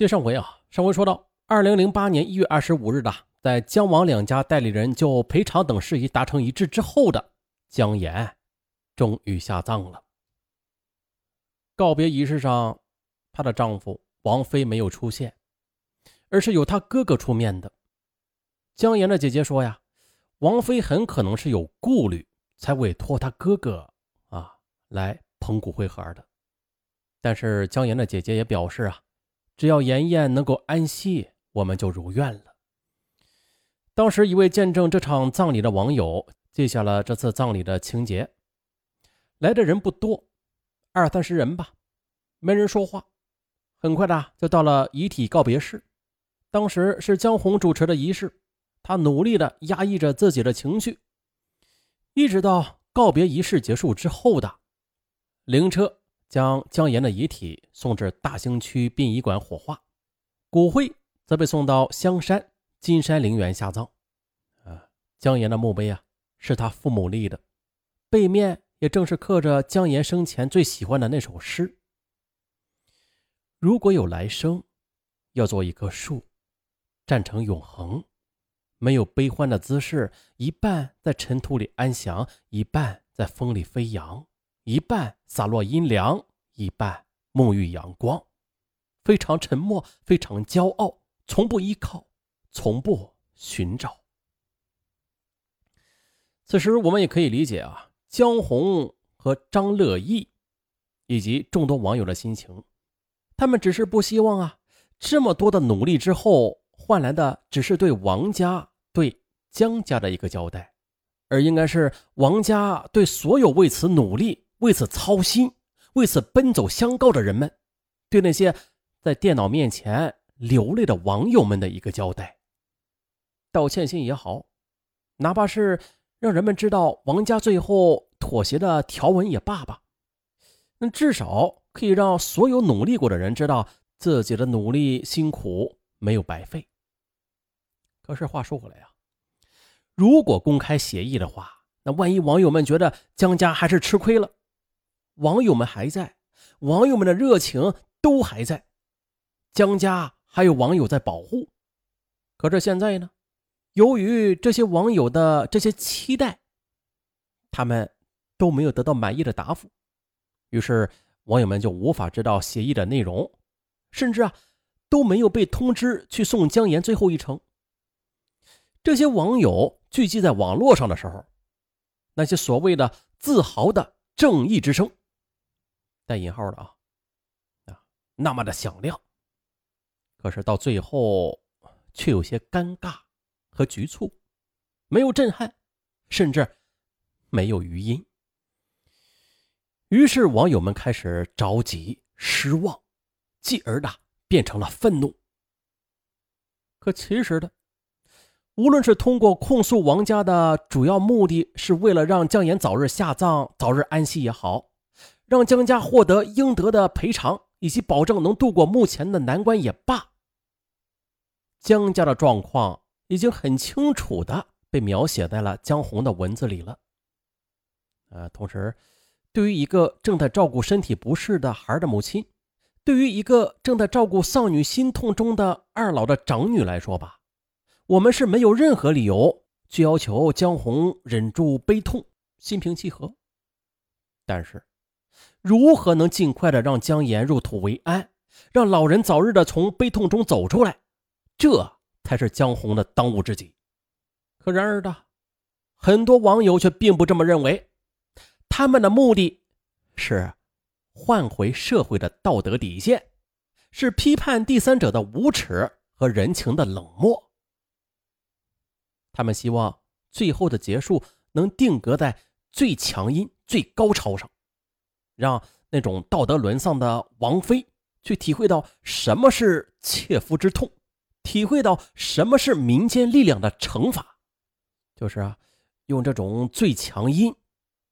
接上回啊，上回说到，二零零八年一月二十五日的，在姜王两家代理人就赔偿等事宜达成一致之后的姜岩，终于下葬了。告别仪式上，她的丈夫王飞没有出现，而是由她哥哥出面的。姜岩的姐姐说呀，王飞很可能是有顾虑，才委托他哥哥啊来捧骨灰盒的。但是姜岩的姐姐也表示啊。只要妍妍能够安息，我们就如愿了。当时一位见证这场葬礼的网友记下了这次葬礼的情节：来的人不多，二三十人吧，没人说话。很快的就到了遗体告别室。当时是江红主持的仪式，他努力的压抑着自己的情绪，一直到告别仪式结束之后的灵车。将姜岩的遗体送至大兴区殡仪馆火化，骨灰则被送到香山金山陵园下葬。啊，姜岩的墓碑啊，是他父母立的，背面也正是刻着姜岩生前最喜欢的那首诗：“如果有来生，要做一棵树，站成永恒，没有悲欢的姿势，一半在尘土里安详，一半在风里飞扬。”一半洒落阴凉，一半沐浴阳光，非常沉默，非常骄傲，从不依靠，从不寻找。此时，我们也可以理解啊，江红和张乐毅以及众多网友的心情。他们只是不希望啊，这么多的努力之后换来的只是对王家、对江家的一个交代，而应该是王家对所有为此努力。为此操心、为此奔走相告的人们，对那些在电脑面前流泪的网友们的一个交代。道歉信也好，哪怕是让人们知道王家最后妥协的条文也罢吧，那至少可以让所有努力过的人知道自己的努力辛苦没有白费。可是话说回来呀，如果公开协议的话，那万一网友们觉得江家还是吃亏了？网友们还在，网友们的热情都还在，江家还有网友在保护。可是现在呢？由于这些网友的这些期待，他们都没有得到满意的答复，于是网友们就无法知道协议的内容，甚至啊都没有被通知去送江岩最后一程。这些网友聚集在网络上的时候，那些所谓的自豪的正义之声。带引号的啊，啊，那么的响亮，可是到最后却有些尴尬和局促，没有震撼，甚至没有余音。于是网友们开始着急、失望，继而的变成了愤怒。可其实的，无论是通过控诉王家的主要目的是为了让姜岩早日下葬、早日安息也好。让江家获得应得的赔偿，以及保证能度过目前的难关也罢。江家的状况已经很清楚的被描写在了江红的文字里了。呃，同时，对于一个正在照顾身体不适的孩的母亲，对于一个正在照顾丧女心痛中的二老的长女来说吧，我们是没有任何理由去要求江红忍住悲痛，心平气和。但是。如何能尽快的让姜岩入土为安，让老人早日的从悲痛中走出来，这才是江红的当务之急。可然而的，很多网友却并不这么认为，他们的目的是换回社会的道德底线，是批判第三者的无耻和人情的冷漠。他们希望最后的结束能定格在最强音、最高潮上。让那种道德沦丧的王妃去体会到什么是切肤之痛，体会到什么是民间力量的惩罚，就是啊，用这种最强音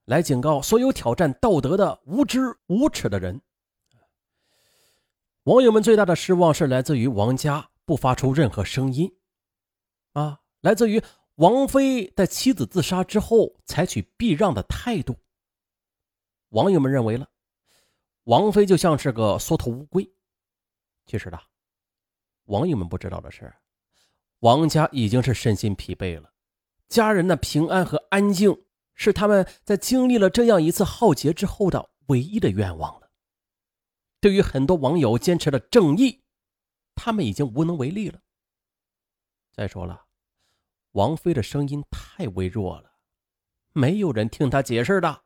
来警告所有挑战道德的无知无耻的人。网友们最大的失望是来自于王家不发出任何声音，啊，来自于王妃在妻子自杀之后采取避让的态度。网友们认为了，王菲就像是个缩头乌龟。其实呢，网友们不知道的是，王家已经是身心疲惫了，家人的平安和安静是他们在经历了这样一次浩劫之后的唯一的愿望了。对于很多网友坚持的正义，他们已经无能为力了。再说了，王菲的声音太微弱了，没有人听她解释的。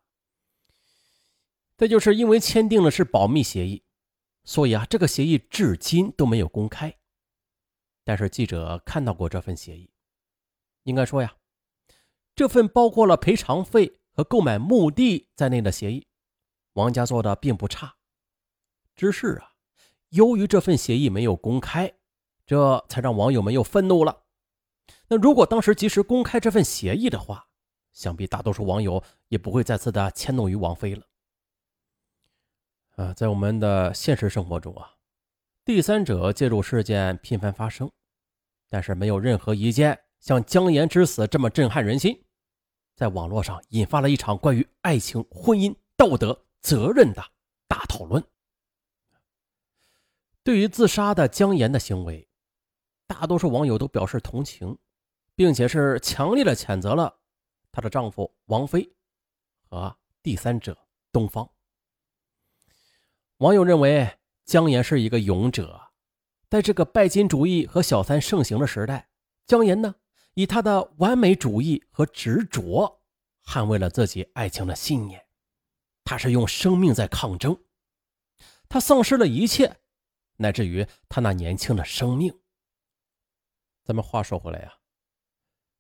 这就是因为签订的是保密协议，所以啊，这个协议至今都没有公开。但是记者看到过这份协议，应该说呀，这份包括了赔偿费和购买墓地在内的协议，王家做的并不差。只是啊，由于这份协议没有公开，这才让网友们又愤怒了。那如果当时及时公开这份协议的话，想必大多数网友也不会再次的迁怒于王菲了。啊，在我们的现实生活中啊，第三者介入事件频繁发生，但是没有任何一件像姜岩之死这么震撼人心，在网络上引发了一场关于爱情、婚姻、道德、责任的大讨论。对于自杀的姜岩的行为，大多数网友都表示同情，并且是强烈的谴责了她的丈夫王菲和第三者东方。网友认为姜岩是一个勇者，在这个拜金主义和小三盛行的时代，姜岩呢以他的完美主义和执着，捍卫了自己爱情的信念。他是用生命在抗争，他丧失了一切。乃至于他那年轻的生命。咱们话说回来呀，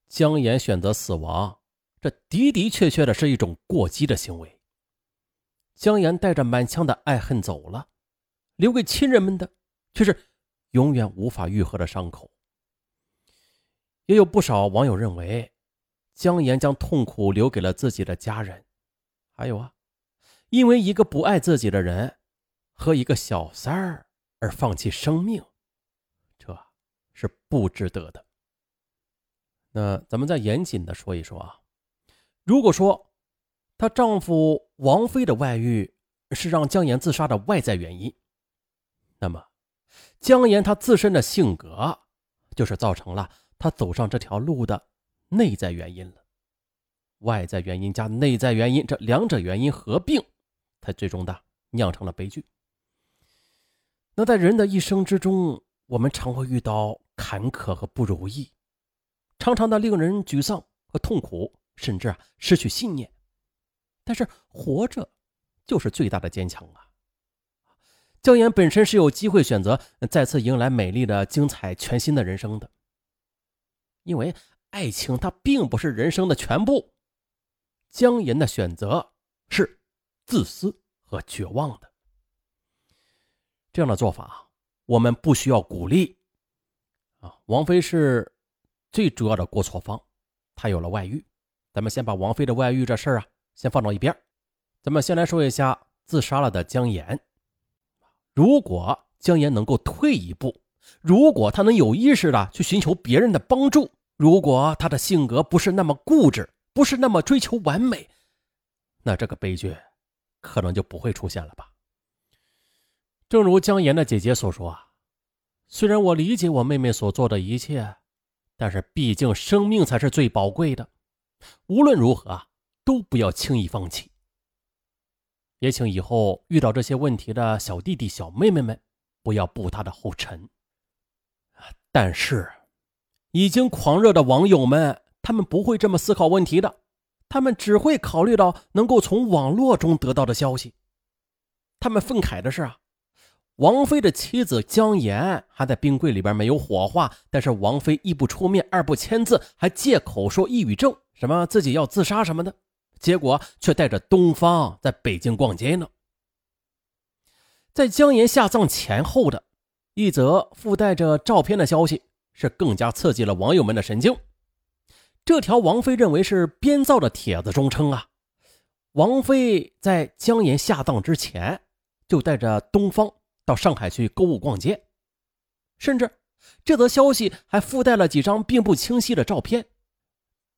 姜岩选择死亡，这的的确确的是一种过激的行为。姜岩带着满腔的爱恨走了，留给亲人们的却是永远无法愈合的伤口。也有不少网友认为，姜岩将痛苦留给了自己的家人，还有啊，因为一个不爱自己的人和一个小三儿。而放弃生命，这是不值得的。那咱们再严谨的说一说啊，如果说她丈夫王菲的外遇是让姜岩自杀的外在原因，那么姜岩他自身的性格就是造成了他走上这条路的内在原因了。外在原因加内在原因，这两者原因合并，才最终的酿成了悲剧。那在人的一生之中，我们常会遇到坎坷和不如意，常常的令人沮丧和痛苦，甚至啊失去信念。但是活着就是最大的坚强啊！姜岩本身是有机会选择再次迎来美丽的、精彩、全新的人生的，因为爱情它并不是人生的全部。姜岩的选择是自私和绝望的。这样的做法，我们不需要鼓励。啊，王菲是最主要的过错方，她有了外遇。咱们先把王菲的外遇这事儿啊，先放到一边。咱们先来说一下自杀了的姜岩。如果姜岩能够退一步，如果他能有意识的去寻求别人的帮助，如果他的性格不是那么固执，不是那么追求完美，那这个悲剧可能就不会出现了吧。正如姜岩的姐姐所说啊，虽然我理解我妹妹所做的一切，但是毕竟生命才是最宝贵的，无论如何，都不要轻易放弃。也请以后遇到这些问题的小弟弟小妹妹们，不要步他的后尘。但是，已经狂热的网友们，他们不会这么思考问题的，他们只会考虑到能够从网络中得到的消息。他们愤慨的是啊。王菲的妻子姜岩还在冰柜里边没有火化，但是王菲一不出面，二不签字，还借口说抑郁症，什么自己要自杀什么的，结果却带着东方在北京逛街呢。在姜岩下葬前后的一则附带着照片的消息，是更加刺激了网友们的神经。这条王菲认为是编造的帖子中称啊，王菲在姜岩下葬之前就带着东方。到上海去购物逛街，甚至这则消息还附带了几张并不清晰的照片。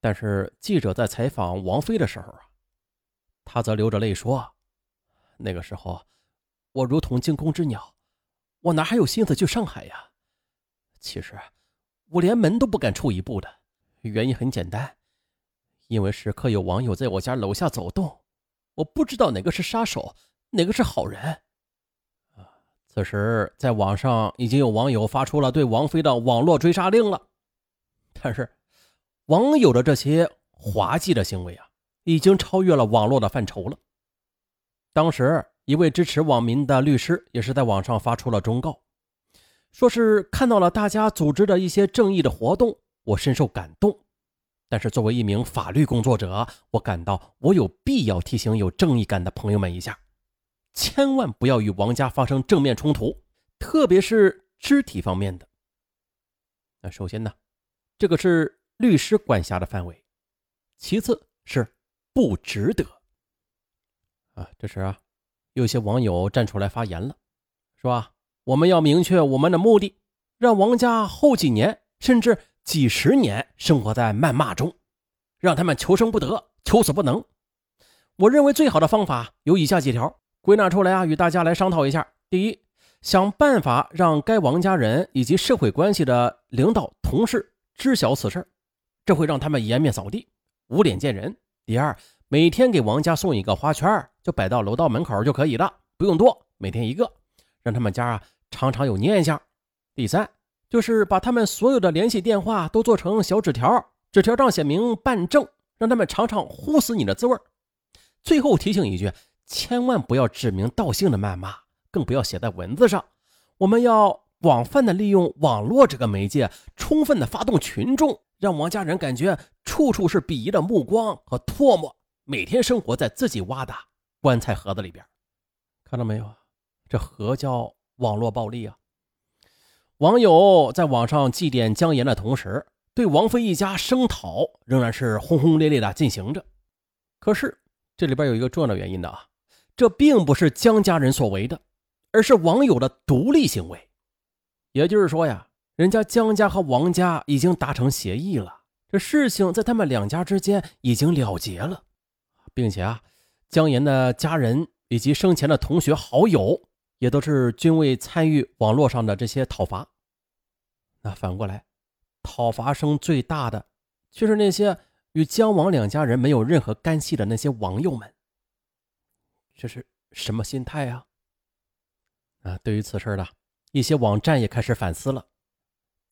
但是记者在采访王菲的时候啊，她则流着泪说：“那个时候我如同惊弓之鸟，我哪还有心思去上海呀？其实我连门都不敢出一步的，原因很简单，因为时刻有网友在我家楼下走动，我不知道哪个是杀手，哪个是好人。此时在网上已经有网友发出了对王菲的网络追杀令了，但是网友的这些滑稽的行为啊，已经超越了网络的范畴了。当时一位支持网民的律师也是在网上发出了忠告。说是看到了大家组织的一些正义的活动，我深受感动。但是作为一名法律工作者，我感到我有必要提醒有正义感的朋友们一下：千万不要与王家发生正面冲突，特别是肢体方面的。那首先呢，这个是律师管辖的范围；其次是不值得。啊，这时啊，有些网友站出来发言了，是吧？我们要明确我们的目的，让王家后几年甚至几十年生活在谩骂中，让他们求生不得，求死不能。我认为最好的方法有以下几条，归纳出来啊，与大家来商讨一下。第一，想办法让该王家人以及社会关系的领导同事知晓此事，这会让他们颜面扫地，无脸见人。第二，每天给王家送一个花圈，就摆到楼道门口就可以了，不用多，每天一个，让他们家啊。常常有念想。第三，就是把他们所有的联系电话都做成小纸条，纸条上写明办证，让他们尝尝呼死你的滋味最后提醒一句，千万不要指名道姓的谩骂，更不要写在文字上。我们要广泛的利用网络这个媒介，充分的发动群众，让王家人感觉处处是鄙夷的目光和唾沫，每天生活在自己挖的棺材盒子里边。看到没有啊？这何叫？网络暴力啊！网友在网上祭奠姜岩的同时，对王菲一家声讨仍然是轰轰烈烈的进行着。可是这里边有一个重要的原因的啊，这并不是姜家人所为的，而是网友的独立行为。也就是说呀，人家姜家和王家已经达成协议了，这事情在他们两家之间已经了结了，并且啊，姜岩的家人以及生前的同学好友。也都是均未参与网络上的这些讨伐。那反过来，讨伐声最大的却是那些与姜王两家人没有任何干系的那些网友们。这是什么心态啊？啊，对于此事的一些网站也开始反思了。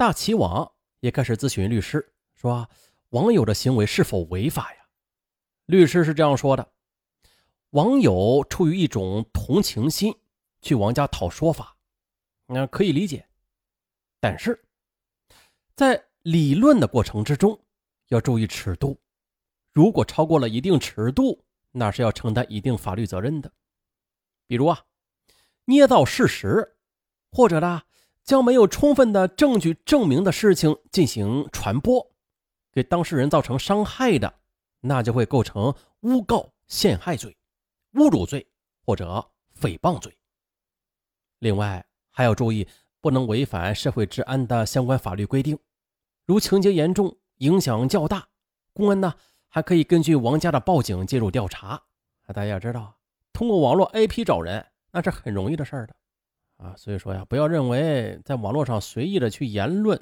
大齐网也开始咨询律师，说网友的行为是否违法呀？律师是这样说的：网友出于一种同情心。去王家讨说法，那可以理解，但是，在理论的过程之中要注意尺度，如果超过了一定尺度，那是要承担一定法律责任的。比如啊，捏造事实，或者呢，将没有充分的证据证明的事情进行传播，给当事人造成伤害的，那就会构成诬告陷害罪、侮辱罪或者诽谤罪。另外还要注意，不能违反社会治安的相关法律规定。如情节严重、影响较大，公安呢还可以根据王家的报警介入调查。大家要知道，通过网络 AP 找人那是很容易的事儿的啊。所以说呀，不要认为在网络上随意的去言论，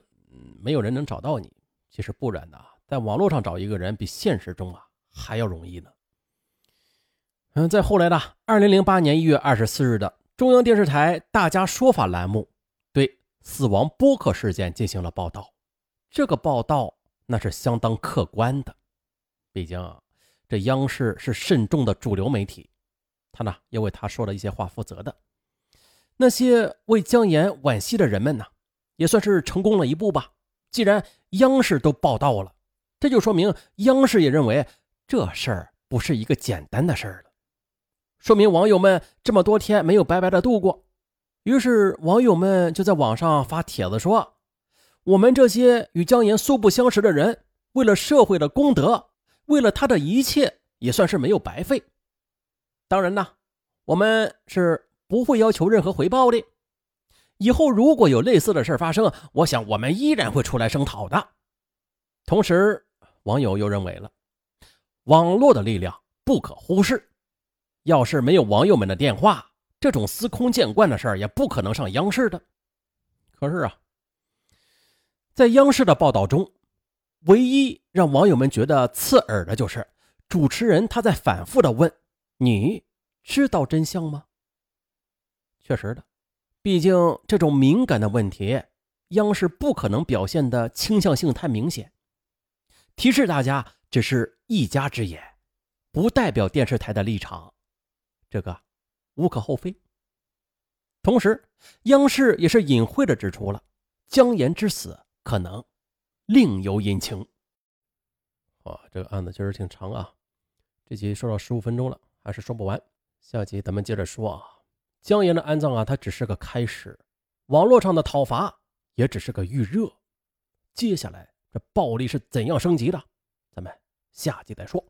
没有人能找到你。其实不然的，在网络上找一个人比现实中啊还要容易呢。嗯，再后来呢二零零八年一月二十四日的。中央电视台《大家说法》栏目对死亡播客事件进行了报道，这个报道那是相当客观的，毕竟这央视是慎重的主流媒体，他呢也为他说的一些话负责的。那些为姜岩惋惜的人们呢，也算是成功了一步吧。既然央视都报道了，这就说明央视也认为这事儿不是一个简单的事儿了。说明网友们这么多天没有白白的度过，于是网友们就在网上发帖子说：“我们这些与姜岩素不相识的人，为了社会的公德，为了他的一切，也算是没有白费。当然呢，我们是不会要求任何回报的。以后如果有类似的事发生，我想我们依然会出来声讨的。”同时，网友又认为了，网络的力量不可忽视。要是没有网友们的电话，这种司空见惯的事儿也不可能上央视的。可是啊，在央视的报道中，唯一让网友们觉得刺耳的就是主持人他在反复的问：“你知道真相吗？”确实的，毕竟这种敏感的问题，央视不可能表现的倾向性太明显。提示大家，只是一家之言，不代表电视台的立场，这个无可厚非。同时，央视也是隐晦的指出了姜岩之死可能另有隐情。哇，这个案子确实挺长啊，这集说到十五分钟了，还是说不完。下集咱们接着说啊。江岩的安葬啊，它只是个开始，网络上的讨伐也只是个预热。接下来这暴力是怎样升级的？咱们下集再说。